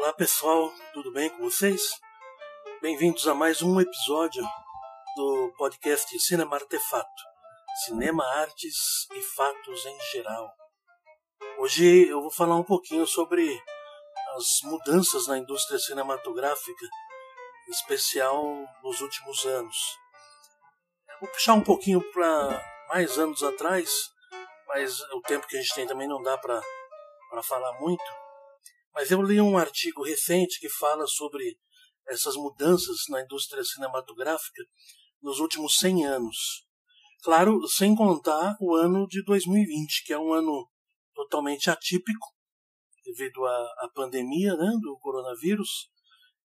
Olá pessoal, tudo bem com vocês? Bem-vindos a mais um episódio do podcast Cinema Artefato Cinema, Artes e Fatos em Geral. Hoje eu vou falar um pouquinho sobre as mudanças na indústria cinematográfica, em especial nos últimos anos. Vou puxar um pouquinho para mais anos atrás, mas o tempo que a gente tem também não dá para falar muito. Mas eu li um artigo recente que fala sobre essas mudanças na indústria cinematográfica nos últimos 100 anos. Claro, sem contar o ano de 2020, que é um ano totalmente atípico devido à, à pandemia né, do coronavírus.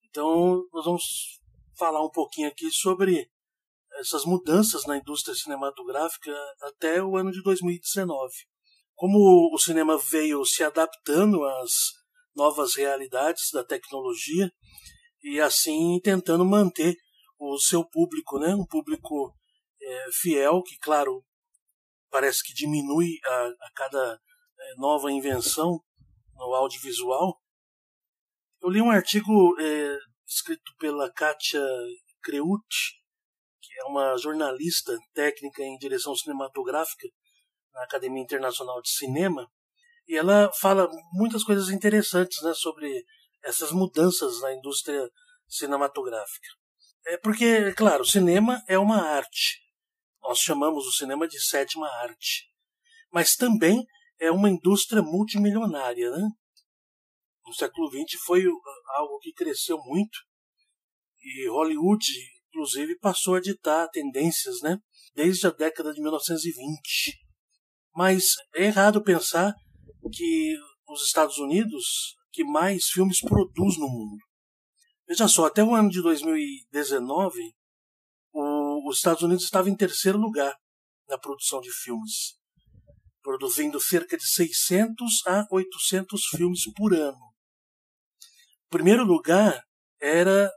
Então, nós vamos falar um pouquinho aqui sobre essas mudanças na indústria cinematográfica até o ano de 2019. Como o cinema veio se adaptando às novas realidades da tecnologia e assim tentando manter o seu público, né? um público é, fiel, que, claro, parece que diminui a, a cada é, nova invenção no audiovisual. Eu li um artigo é, escrito pela Katia Creucci, que é uma jornalista técnica em direção cinematográfica na Academia Internacional de Cinema, e ela fala muitas coisas interessantes né, sobre essas mudanças na indústria cinematográfica. É porque, claro, o cinema é uma arte. Nós chamamos o cinema de sétima arte. Mas também é uma indústria multimilionária. Né? No século XX foi algo que cresceu muito e Hollywood, inclusive, passou a ditar tendências né? desde a década de 1920. Mas é errado pensar que os Estados Unidos que mais filmes produz no mundo. Veja só, até o ano de 2019, o, os Estados Unidos estava em terceiro lugar na produção de filmes, produzindo cerca de 600 a 800 filmes por ano. O primeiro lugar era,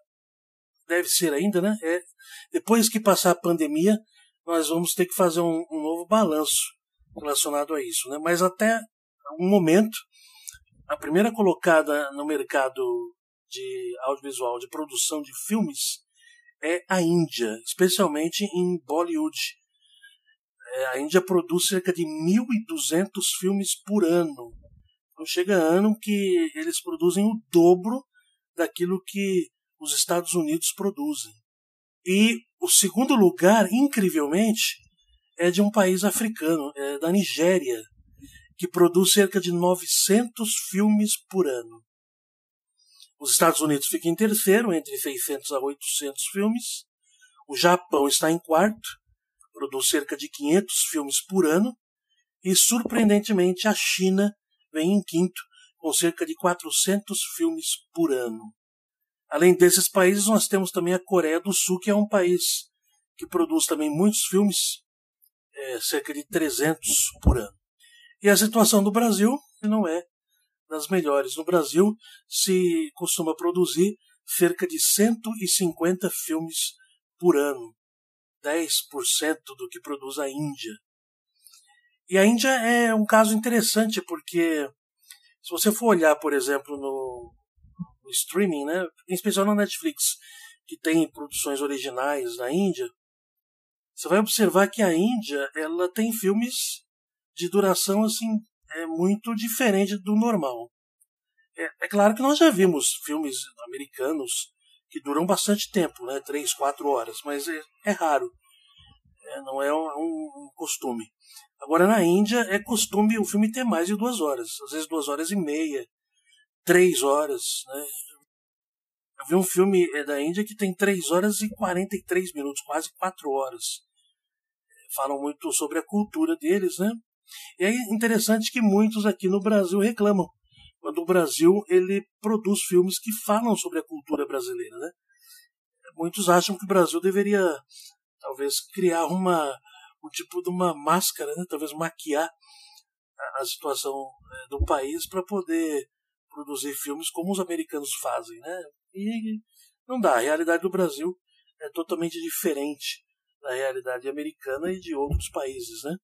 deve ser ainda, né? É, depois que passar a pandemia, nós vamos ter que fazer um, um novo balanço relacionado a isso, né? Mas até um momento, a primeira colocada no mercado de audiovisual, de produção de filmes, é a Índia, especialmente em Bollywood. É, a Índia produz cerca de 1.200 filmes por ano. Então chega ano que eles produzem o dobro daquilo que os Estados Unidos produzem. E o segundo lugar, incrivelmente, é de um país africano, é da Nigéria, que produz cerca de 900 filmes por ano. Os Estados Unidos ficam em terceiro, entre 600 a 800 filmes. O Japão está em quarto, produz cerca de 500 filmes por ano. E, surpreendentemente, a China vem em quinto, com cerca de 400 filmes por ano. Além desses países, nós temos também a Coreia do Sul, que é um país que produz também muitos filmes, é, cerca de 300 por ano. E a situação do Brasil não é das melhores. No Brasil se costuma produzir cerca de 150 filmes por ano, 10% do que produz a Índia. E a Índia é um caso interessante porque se você for olhar, por exemplo, no, no streaming, né, em especial na Netflix, que tem produções originais na Índia, você vai observar que a Índia ela tem filmes de duração assim é muito diferente do normal. É, é, claro que nós já vimos filmes americanos que duram bastante tempo, né? Três, quatro horas, mas é, é raro. É, não é um, um, costume. Agora, na Índia, é costume o filme ter mais de duas horas. Às vezes duas horas e meia, três horas. Né? Eu vi um filme é, da Índia que tem três horas e 43 minutos, quase quatro horas. Falam muito sobre a cultura deles, né? E é interessante que muitos aqui no Brasil reclamam quando o Brasil ele produz filmes que falam sobre a cultura brasileira, né? Muitos acham que o Brasil deveria talvez criar uma um tipo de uma máscara, né? Talvez maquiar a, a situação né, do país para poder produzir filmes como os americanos fazem, né? E não dá. A realidade do Brasil é totalmente diferente da realidade americana e de outros países, né?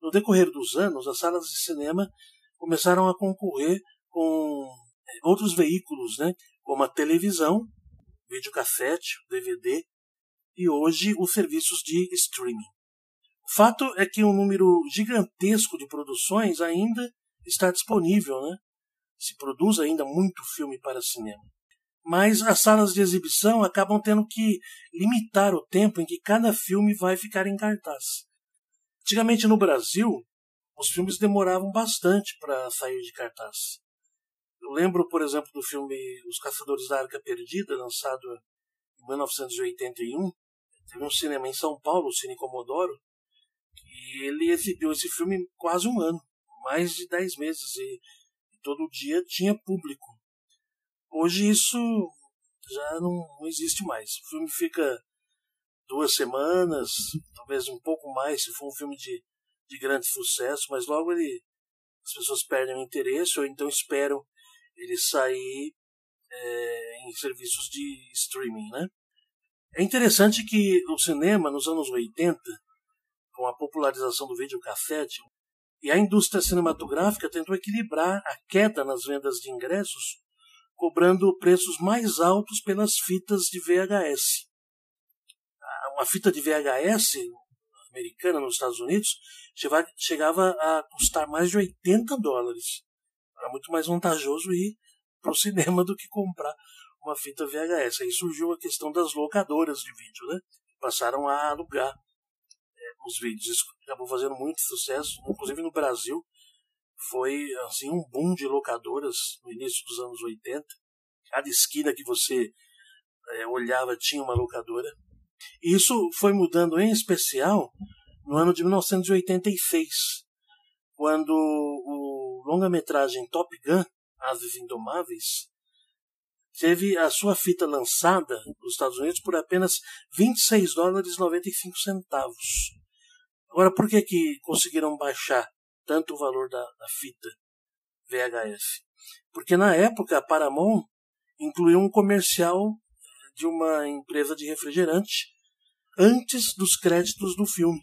No decorrer dos anos, as salas de cinema começaram a concorrer com outros veículos, né, como a televisão, videocassete, DVD e hoje os serviços de streaming. O fato é que um número gigantesco de produções ainda está disponível, né? Se produz ainda muito filme para cinema. Mas as salas de exibição acabam tendo que limitar o tempo em que cada filme vai ficar em cartaz. Antigamente no Brasil, os filmes demoravam bastante para sair de cartaz. Eu lembro, por exemplo, do filme Os Caçadores da Arca Perdida, lançado em 1981. Teve um cinema em São Paulo, o Cine Comodoro, e ele exibiu esse filme quase um ano, mais de dez meses, e, todo dia tinha público. Hoje isso já não, não existe mais. O filme fica duas semanas, talvez um pouco mais, se for um filme de, de grande sucesso, mas logo ele, as pessoas perdem o interesse ou então esperam ele sair é, em serviços de streaming, né? É interessante que o cinema, nos anos 80, com a popularização do videocassete, e a indústria cinematográfica tentou equilibrar a queda nas vendas de ingressos, cobrando preços mais altos pelas fitas de VHS. Uma fita de VHS americana nos Estados Unidos chegava a custar mais de 80 dólares. Era muito mais vantajoso ir para o cinema do que comprar uma fita VHS. Aí surgiu a questão das locadoras de vídeo, né? Passaram a alugar é, os vídeos. Isso acabou fazendo muito sucesso, inclusive no Brasil. Foi assim um boom de locadoras no início dos anos 80. Cada esquina que você é, olhava tinha uma locadora. Isso foi mudando em especial no ano de 1986, quando o longa-metragem Top Gun, Ases Indomáveis, teve a sua fita lançada nos Estados Unidos por apenas 26 dólares 95 centavos. Agora, por que, que conseguiram baixar tanto o valor da, da fita VHS? Porque na época a Paramount incluiu um comercial de uma empresa de refrigerante antes dos créditos do filme.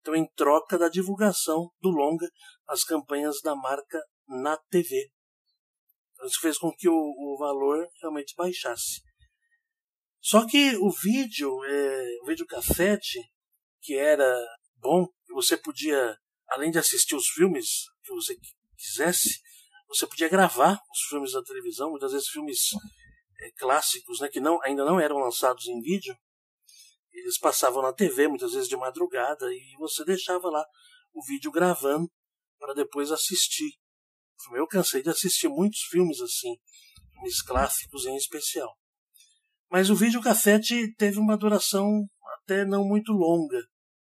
Então, em troca da divulgação do longa, as campanhas da marca na TV. Isso fez com que o, o valor realmente baixasse. Só que o vídeo, é, o videocassete, que era bom, você podia, além de assistir os filmes que você quisesse, você podia gravar os filmes da televisão, muitas vezes filmes é, clássicos, né, que não, ainda não eram lançados em vídeo. Eles passavam na TV, muitas vezes de madrugada, e você deixava lá o vídeo gravando para depois assistir. Eu cansei de assistir muitos filmes assim, filmes clássicos em especial. Mas o videocassete teve uma duração até não muito longa,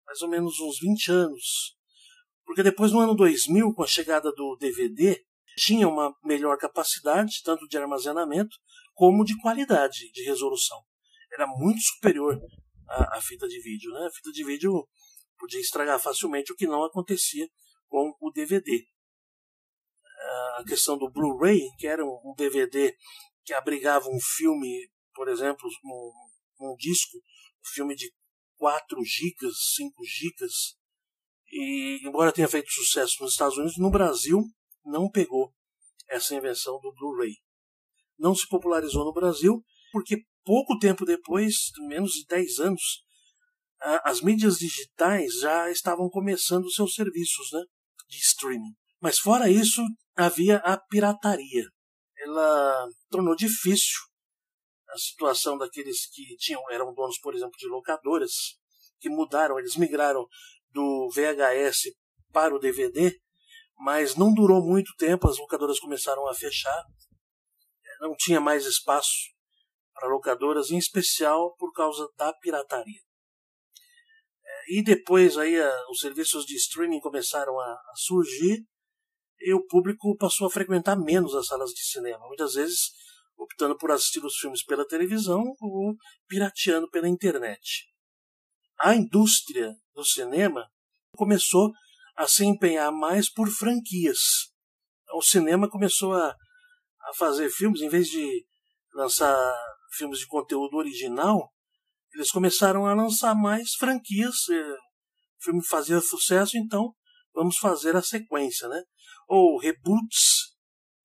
mais ou menos uns 20 anos. Porque depois, no ano 2000, com a chegada do DVD, tinha uma melhor capacidade, tanto de armazenamento como de qualidade de resolução. Era muito superior à, à fita de vídeo. Né? A fita de vídeo podia estragar facilmente, o que não acontecia com o DVD a questão do Blu-ray, que era um DVD que abrigava um filme, por exemplo, um, um disco, um filme de 4 gigas, 5 gigas, e embora tenha feito sucesso nos Estados Unidos, no Brasil não pegou essa invenção do Blu-ray. Não se popularizou no Brasil porque pouco tempo depois, menos de 10 anos, as mídias digitais já estavam começando seus serviços né, de streaming. Mas fora isso, havia a pirataria. Ela tornou difícil a situação daqueles que tinham eram donos, por exemplo, de locadoras, que mudaram, eles migraram do VHS para o DVD, mas não durou muito tempo, as locadoras começaram a fechar, não tinha mais espaço para locadoras, em especial por causa da pirataria. E depois aí os serviços de streaming começaram a, a surgir e o público passou a frequentar menos as salas de cinema, muitas vezes optando por assistir os filmes pela televisão ou pirateando pela internet. A indústria do cinema começou a se empenhar mais por franquias. O cinema começou a, a fazer filmes, em vez de lançar filmes de conteúdo original, eles começaram a lançar mais franquias. O filme fazia sucesso, então vamos fazer a sequência, né? ou reboots,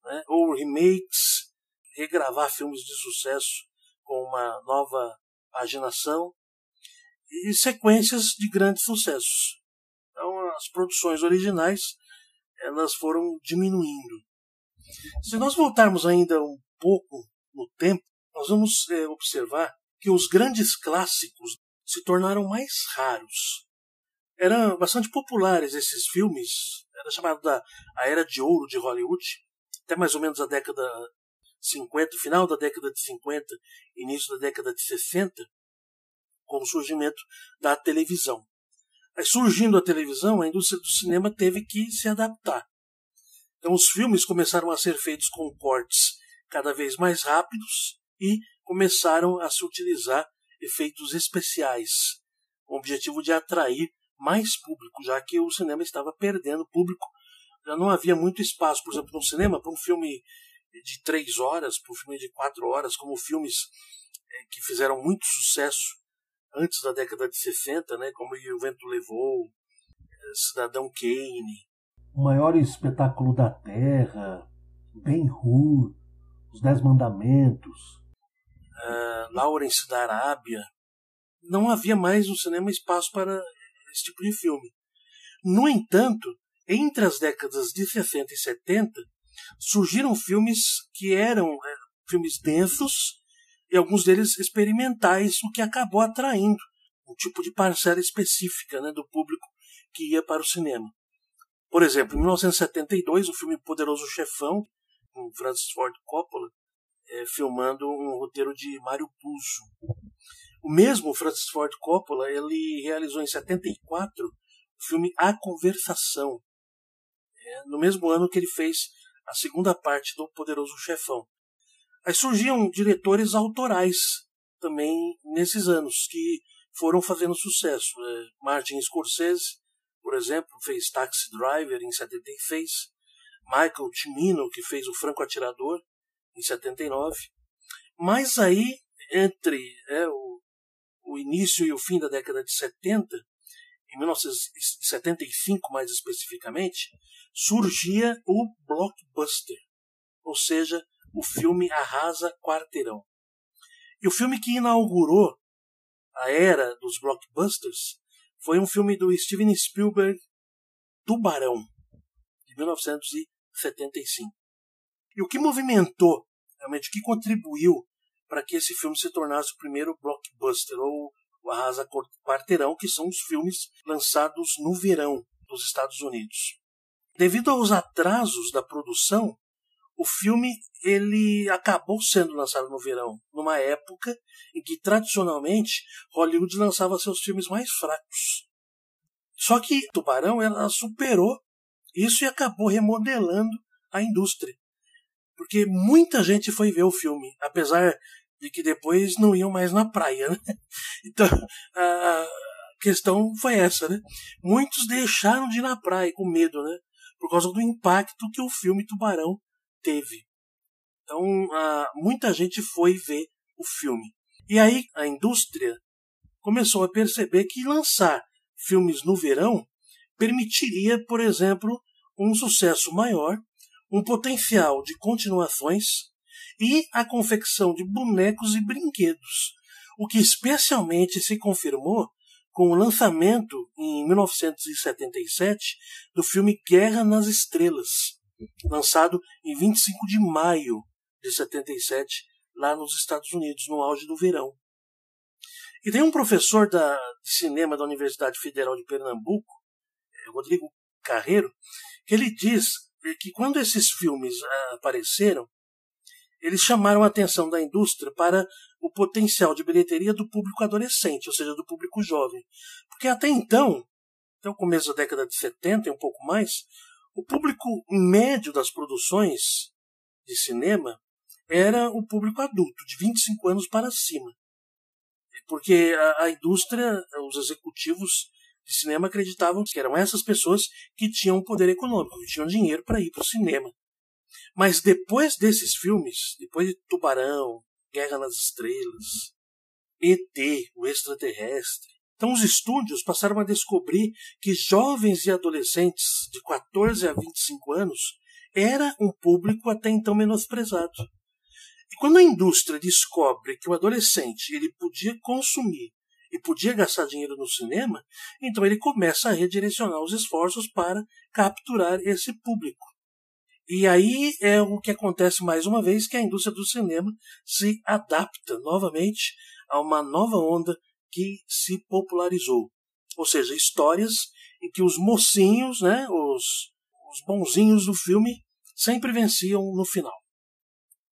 né, ou remakes, regravar filmes de sucesso com uma nova paginação e sequências de grandes sucessos. Então as produções originais elas foram diminuindo. Se nós voltarmos ainda um pouco no tempo, nós vamos é, observar que os grandes clássicos se tornaram mais raros. Eram bastante populares esses filmes, era chamado da a Era de Ouro de Hollywood, até mais ou menos a década 50, final da década de 50, início da década de 60, com o surgimento da televisão. Aí, surgindo a televisão, a indústria do cinema teve que se adaptar. Então, os filmes começaram a ser feitos com cortes cada vez mais rápidos e começaram a se utilizar efeitos especiais, com o objetivo de atrair mais público, já que o cinema estava perdendo público. Já não havia muito espaço, por exemplo, no cinema, para um filme de três horas, para um filme de quatro horas, como filmes eh, que fizeram muito sucesso antes da década de 60, né, como O Vento Levou, eh, Cidadão Kane. O maior espetáculo da Terra, Ben-Hur, Os Dez Mandamentos, uh, Lawrence da Arábia, não havia mais no cinema espaço para esse tipo de filme. No entanto, entre as décadas de 60 e 70, surgiram filmes que eram é, filmes densos e alguns deles experimentais, o que acabou atraindo um tipo de parcela específica né, do público que ia para o cinema. Por exemplo, em 1972, o filme Poderoso Chefão, com Francis Ford Coppola, é, filmando um roteiro de Mário Puzo. O mesmo Francis Ford Coppola ele realizou em 74 o filme A Conversação, é, no mesmo ano que ele fez a segunda parte do Poderoso Chefão. Aí surgiam diretores autorais também nesses anos que foram fazendo sucesso. É, Martin Scorsese, exemplo, fez Taxi Driver em 76. Michael Cimino, que fez O Franco Atirador, em 79. Mas aí, entre é, o, o início e o fim da década de 70, em 1975 mais especificamente, surgia o blockbuster, ou seja, o filme arrasa quarteirão. E o filme que inaugurou a era dos blockbusters foi um filme do Steven Spielberg, Tubarão, de 1975. E o que movimentou realmente o que contribuiu para que esse filme se tornasse o primeiro blockbuster ou o Arrasa Quarteirão, que são os filmes lançados no verão dos Estados Unidos. Devido aos atrasos da produção, o filme ele acabou sendo lançado no verão, numa época em que tradicionalmente Hollywood lançava seus filmes mais fracos. Só que Tubarão ela superou isso e acabou remodelando a indústria porque muita gente foi ver o filme, apesar de que depois não iam mais na praia, né? Então, a questão foi essa, né? Muitos deixaram de ir na praia com medo, né? Por causa do impacto que o filme Tubarão teve. Então, muita gente foi ver o filme. E aí a indústria começou a perceber que lançar filmes no verão permitiria, por exemplo, um sucesso maior um potencial de continuações e a confecção de bonecos e brinquedos, o que especialmente se confirmou com o lançamento em 1977 do filme Guerra nas Estrelas, lançado em 25 de maio de 77 lá nos Estados Unidos, no auge do verão. E tem um professor da, de cinema da Universidade Federal de Pernambuco, eh, Rodrigo Carreiro, que ele diz que quando esses filmes ah, apareceram, eles chamaram a atenção da indústria para o potencial de bilheteria do público adolescente, ou seja, do público jovem. Porque até então, até o começo da década de 70 e um pouco mais, o público médio das produções de cinema era o público adulto, de 25 anos para cima. Porque a, a indústria, os executivos de cinema acreditavam que eram essas pessoas que tinham poder econômico, que tinham dinheiro para ir para o cinema. Mas depois desses filmes, depois de Tubarão, Guerra nas Estrelas, ET, o extraterrestre, então os estúdios passaram a descobrir que jovens e adolescentes de 14 a 25 anos era um público até então menosprezado. E quando a indústria descobre que o adolescente ele podia consumir e podia gastar dinheiro no cinema, então ele começa a redirecionar os esforços para capturar esse público. E aí é o que acontece mais uma vez, que a indústria do cinema se adapta novamente a uma nova onda que se popularizou. Ou seja, histórias em que os mocinhos, né, os, os bonzinhos do filme, sempre venciam no final.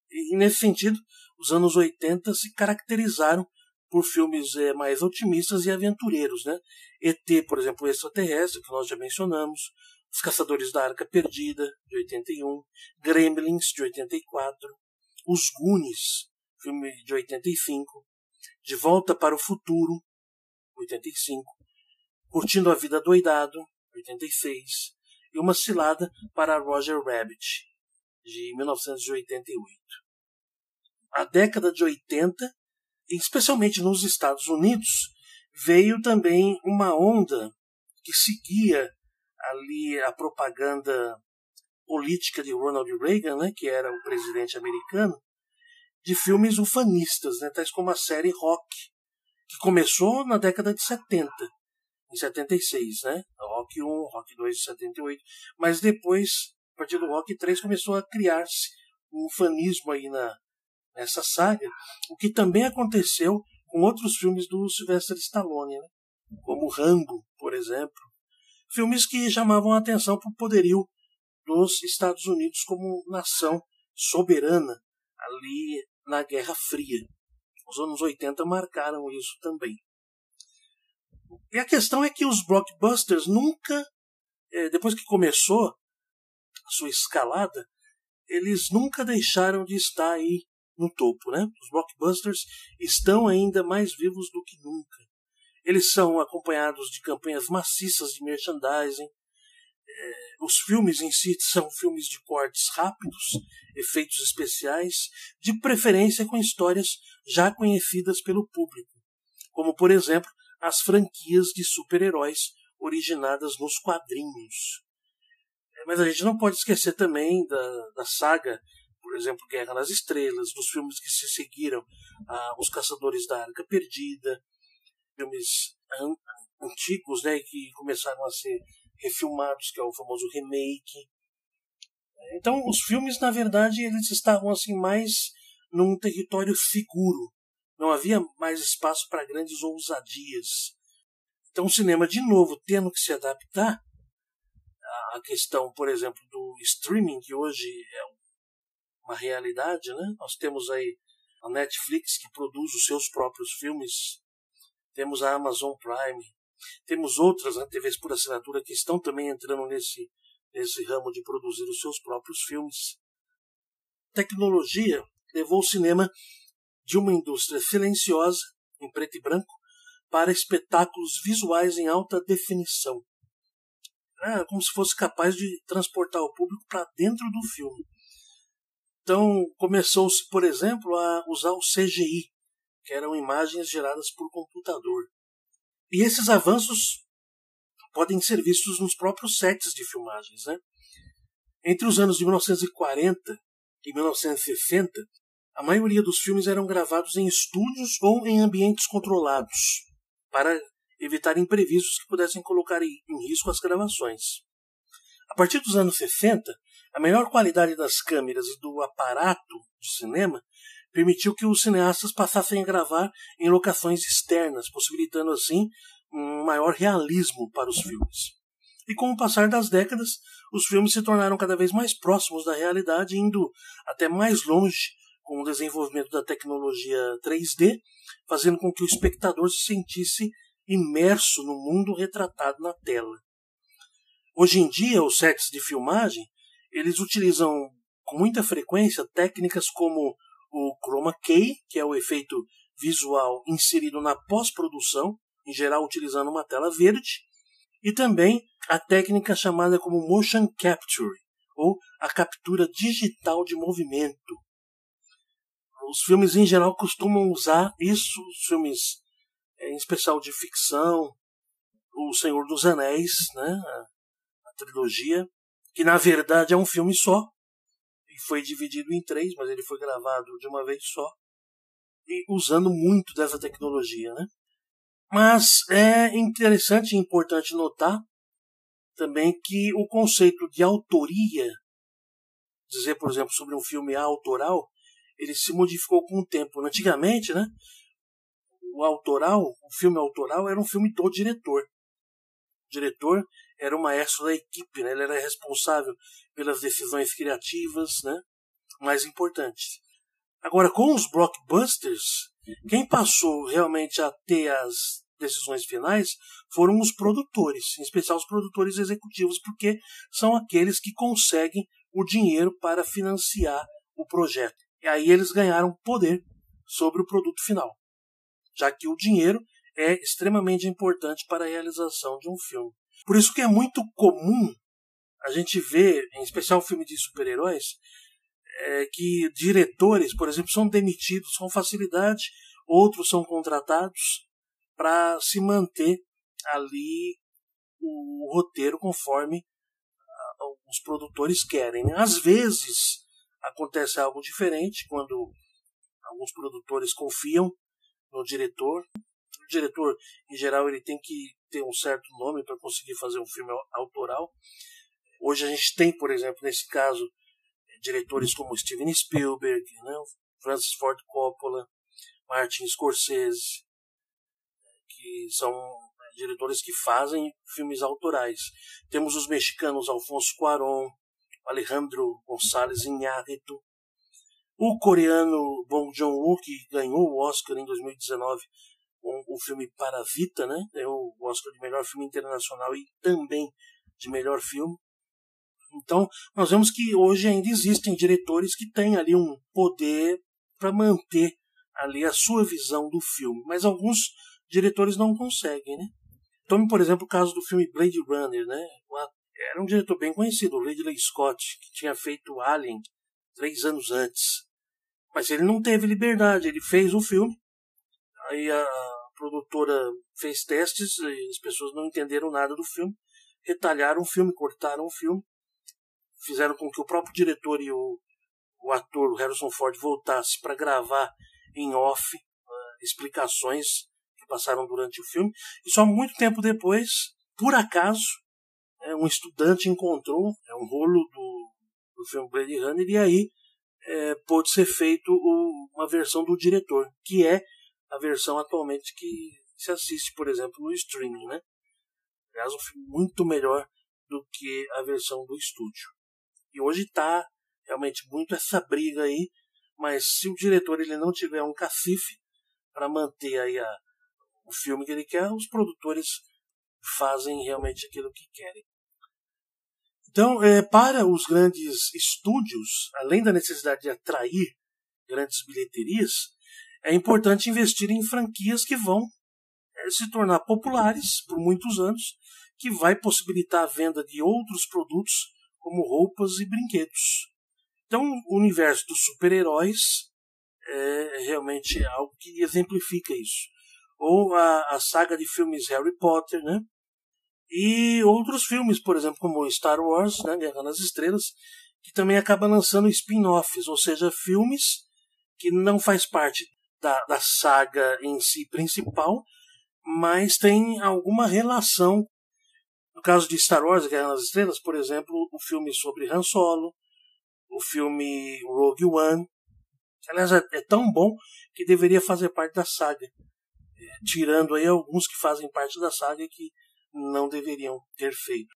E nesse sentido, os anos 80 se caracterizaram por filmes é, mais otimistas e aventureiros. Né? ET, por exemplo, o extraterrestre, que nós já mencionamos, Os Caçadores da Arca Perdida, de 81, Gremlins, de 84, Os Goonies, filme de 85, De Volta para o Futuro, 85, Curtindo a Vida Doidado, 86, e Uma Cilada para Roger Rabbit, de 1988. A década de 80 especialmente nos Estados Unidos, veio também uma onda que seguia ali a propaganda política de Ronald Reagan, né, que era o presidente americano, de filmes ufanistas, né, tais como a série Rock, que começou na década de 70, em 76, né? Rock 1, Rock 2 de 78, mas depois, a partir do Rock 3, começou a criar-se um ufanismo aí na, nessa saga, o que também aconteceu com outros filmes do Sylvester Stallone, né? como Rambo, por exemplo. Filmes que chamavam a atenção para o poderio dos Estados Unidos como nação soberana ali na Guerra Fria. Os anos 80 marcaram isso também. E a questão é que os blockbusters nunca, eh, depois que começou a sua escalada, eles nunca deixaram de estar aí no topo, né? Os blockbusters estão ainda mais vivos do que nunca. Eles são acompanhados de campanhas maciças de merchandising. Os filmes em si são filmes de cortes rápidos, efeitos especiais, de preferência com histórias já conhecidas pelo público, como por exemplo as franquias de super-heróis originadas nos quadrinhos. É, mas a gente não pode esquecer também da, da saga por exemplo, Guerra nas Estrelas, dos filmes que se seguiram, ah, Os Caçadores da Arca Perdida, filmes an antigos né, que começaram a ser refilmados, que é o famoso remake. Então, os filmes, na verdade, eles estavam assim mais num território seguro. Não havia mais espaço para grandes ousadias. Então, o cinema, de novo, tendo que se adaptar à questão, por exemplo, do streaming, que hoje é uma realidade, né? Nós temos aí a Netflix que produz os seus próprios filmes, temos a Amazon Prime, temos outras TVs por assinatura que estão também entrando nesse, nesse ramo de produzir os seus próprios filmes. Tecnologia levou o cinema de uma indústria silenciosa, em preto e branco, para espetáculos visuais em alta definição. É como se fosse capaz de transportar o público para dentro do filme. Então, começou-se, por exemplo, a usar o CGI, que eram imagens geradas por computador. E esses avanços podem ser vistos nos próprios sets de filmagens. Né? Entre os anos de 1940 e 1960, a maioria dos filmes eram gravados em estúdios ou em ambientes controlados, para evitar imprevistos que pudessem colocar em risco as gravações. A partir dos anos 60, a melhor qualidade das câmeras e do aparato de cinema permitiu que os cineastas passassem a gravar em locações externas, possibilitando assim um maior realismo para os filmes. E com o passar das décadas, os filmes se tornaram cada vez mais próximos da realidade, indo até mais longe com o desenvolvimento da tecnologia 3D, fazendo com que o espectador se sentisse imerso no mundo retratado na tela. Hoje em dia, os sets de filmagem eles utilizam com muita frequência técnicas como o chroma key, que é o efeito visual inserido na pós-produção, em geral utilizando uma tela verde, e também a técnica chamada como motion capture, ou a captura digital de movimento. Os filmes em geral costumam usar isso, os filmes eh, em especial de ficção, O Senhor dos Anéis, né, a, a trilogia, que na verdade é um filme só, e foi dividido em três, mas ele foi gravado de uma vez só e usando muito dessa tecnologia, né? Mas é interessante e importante notar também que o conceito de autoria, dizer, por exemplo, sobre um filme autoral, ele se modificou com o tempo. Antigamente, né, o autoral, o filme autoral era um filme do diretor. O diretor era o maestro da equipe, né? ele era responsável pelas decisões criativas né? mais importantes. Agora, com os blockbusters, quem passou realmente a ter as decisões finais foram os produtores, em especial os produtores executivos, porque são aqueles que conseguem o dinheiro para financiar o projeto. E aí eles ganharam poder sobre o produto final, já que o dinheiro é extremamente importante para a realização de um filme. Por isso que é muito comum a gente ver, em especial filme de super-heróis, é, que diretores, por exemplo, são demitidos com facilidade, outros são contratados para se manter ali o roteiro conforme os produtores querem. Né? Às vezes acontece algo diferente quando alguns produtores confiam no diretor. O diretor, em geral, ele tem que ter um certo nome para conseguir fazer um filme autoral. Hoje a gente tem, por exemplo, nesse caso, diretores como Steven Spielberg, né? Francis Ford Coppola, Martin Scorsese, que são diretores que fazem filmes autorais. Temos os mexicanos Alfonso Cuarón, Alejandro González Iñárritu, o coreano Bong Joon-ho, que ganhou o Oscar em 2019 com o filme Parasita, né? Ganhou o Oscar de melhor filme internacional e também de melhor filme. Então, nós vemos que hoje ainda existem diretores que têm ali um poder para manter ali a sua visão do filme, mas alguns diretores não conseguem, né? Tome, por exemplo, o caso do filme Blade Runner, né? Era um diretor bem conhecido, o Ridley Scott, que tinha feito Alien três anos antes. Mas ele não teve liberdade, ele fez o filme, aí a produtora fez testes, e as pessoas não entenderam nada do filme, retalharam o filme, cortaram o filme, fizeram com que o próprio diretor e o, o ator, Harrison Ford, voltasse para gravar em off uh, explicações que passaram durante o filme. E só muito tempo depois, por acaso, é, um estudante encontrou é, um rolo do, do filme Blade Runner e aí é, pôde ser feito o, uma versão do diretor, que é a versão atualmente que se assiste, por exemplo, no streaming, né? Aliás, um filme muito melhor do que a versão do estúdio. E hoje está realmente muito essa briga aí, mas se o diretor ele não tiver um cacife para manter aí a, o filme que ele quer, os produtores fazem realmente aquilo que querem. Então, é, para os grandes estúdios, além da necessidade de atrair grandes bilheterias, é importante investir em franquias que vão é, se tornar populares por muitos anos, que vai possibilitar a venda de outros produtos como roupas e brinquedos. Então, o universo dos super-heróis é realmente algo que exemplifica isso. Ou a, a saga de filmes Harry Potter, né? E outros filmes, por exemplo, como Star Wars, né, Guerra nas Estrelas, que também acaba lançando spin-offs, ou seja, filmes que não faz parte da, da saga em si principal, mas tem alguma relação. No caso de Star Wars, Guerra nas Estrelas, por exemplo, o filme sobre Han Solo, o filme Rogue One. Aliás, é, é tão bom que deveria fazer parte da saga. É, tirando aí alguns que fazem parte da saga que não deveriam ter feito.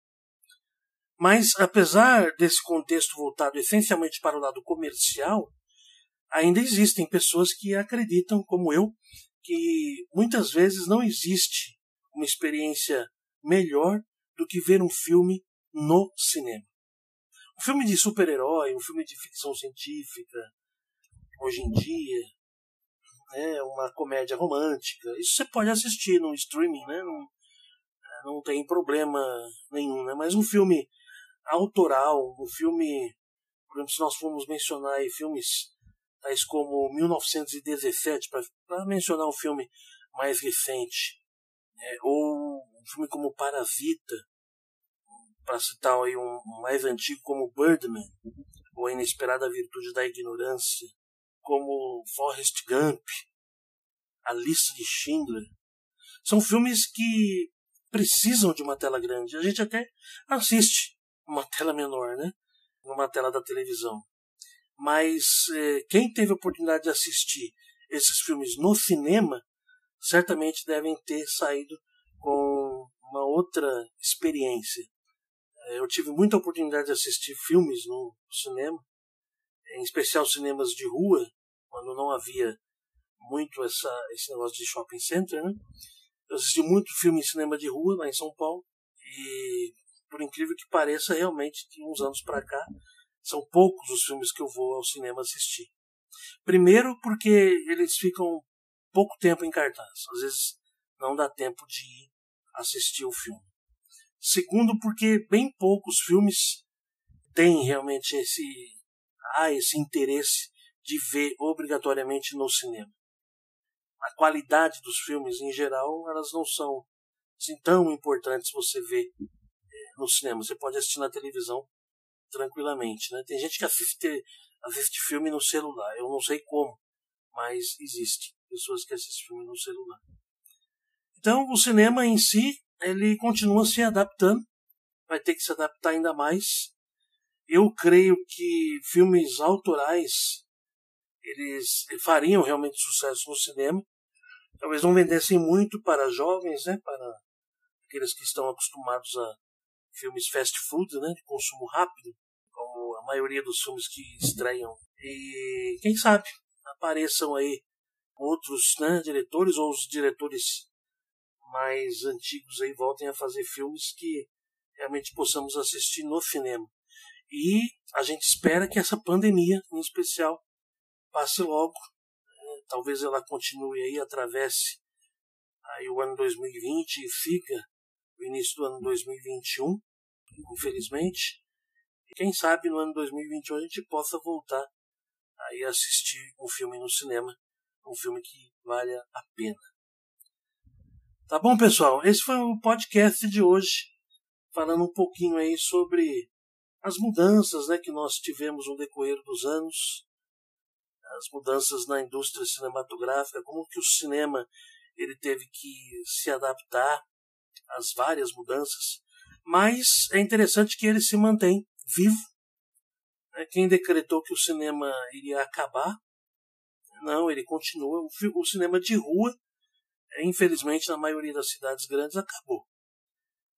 Mas, apesar desse contexto voltado essencialmente para o lado comercial, ainda existem pessoas que acreditam, como eu, que muitas vezes não existe uma experiência melhor do que ver um filme no cinema. Um filme de super-herói, um filme de ficção científica, hoje em dia, né, uma comédia romântica, isso você pode assistir no streaming, né, não, não tem problema nenhum, né, mas um filme autoral, um filme, por exemplo, se nós formos mencionar aí filmes tais como 1917, para mencionar um filme mais recente, é, ou um filme como Parasita, para citar aí um, um, mais antigo como Birdman, ou A Inesperada Virtude da Ignorância, como Forrest Gump, A Lista de Schindler. São filmes que precisam de uma tela grande. A gente até assiste uma tela menor, né? Numa tela da televisão. Mas eh, quem teve a oportunidade de assistir esses filmes no cinema, certamente devem ter saído com uma outra experiência. Eh, eu tive muita oportunidade de assistir filmes no cinema, em especial cinemas de rua, quando não havia muito essa, esse negócio de shopping center, né? Eu assisti muito filme em cinema de rua lá em São Paulo e, por incrível que pareça, realmente, de uns anos para cá, são poucos os filmes que eu vou ao cinema assistir. Primeiro, porque eles ficam pouco tempo em cartaz. Às vezes não dá tempo de ir assistir o filme. Segundo, porque bem poucos filmes têm realmente esse, ah, esse interesse de ver obrigatoriamente no cinema. A qualidade dos filmes, em geral, elas não são assim, tão importantes você ver eh, no cinema. Você pode assistir na televisão tranquilamente. Né? Tem gente que assiste, assiste filme no celular. Eu não sei como, mas existe pessoas que assistem filme no celular. Então, o cinema em si, ele continua se adaptando, vai ter que se adaptar ainda mais. Eu creio que filmes autorais eles fariam realmente sucesso no cinema. Talvez não vendessem muito para jovens, né, para aqueles que estão acostumados a filmes fast food, né, de consumo rápido, como a maioria dos filmes que estreiam. E quem sabe apareçam aí outros né, diretores ou os diretores mais antigos aí voltem a fazer filmes que realmente possamos assistir no cinema. E a gente espera que essa pandemia, em especial, passe logo. Né? Talvez ela continue aí, atravesse aí o ano 2020 e fica o início do ano 2021, infelizmente. E quem sabe no ano 2021 a gente possa voltar aí assistir um filme no cinema, um filme que valha a pena. Tá bom, pessoal? Esse foi o podcast de hoje, falando um pouquinho aí sobre as mudanças né, que nós tivemos no decorrer dos anos, as mudanças na indústria cinematográfica, como que o cinema ele teve que se adaptar às várias mudanças, mas é interessante que ele se mantém vivo. Né? Quem decretou que o cinema iria acabar? Não, ele continua. O cinema de rua, infelizmente, na maioria das cidades grandes, acabou.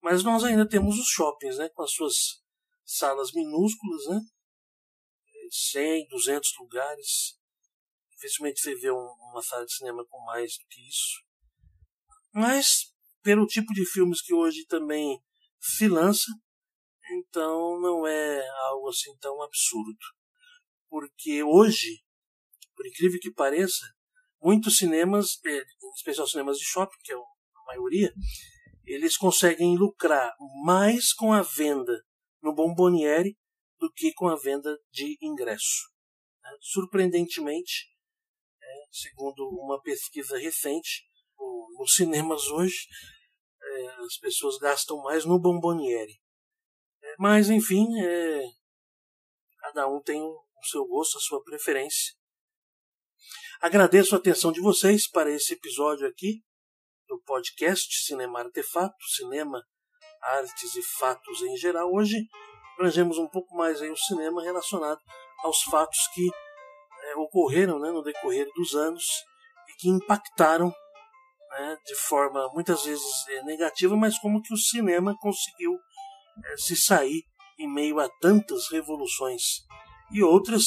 Mas nós ainda temos os shoppings, né, com as suas salas minúsculas, né, 100, 200 lugares, Dificilmente você vê um, uma sala de cinema com mais do que isso. Mas, pelo tipo de filmes que hoje também se lança, então não é algo assim tão absurdo. Porque hoje, por incrível que pareça, muitos cinemas, é, em especial cinemas de shopping, que é a maioria, eles conseguem lucrar mais com a venda no Bomboniere do que com a venda de ingresso. Surpreendentemente, segundo uma pesquisa recente, nos cinemas hoje é, as pessoas gastam mais no bomboniere. É, mas, enfim, é, cada um tem o seu gosto, a sua preferência. Agradeço a atenção de vocês para esse episódio aqui do podcast Cinema Artefato, Cinema, Artes e Fatos em geral. Hoje abrangemos um pouco mais aí o cinema relacionado aos fatos que é, ocorreram né, no decorrer dos anos e que impactaram né, de forma muitas vezes é, negativa, mas como que o cinema conseguiu é, se sair em meio a tantas revoluções e outras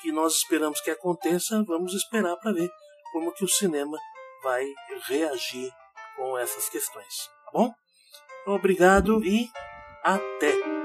que nós esperamos que aconteça, vamos esperar para ver como que o cinema vai reagir com essas questões, tá bom? Obrigado e até!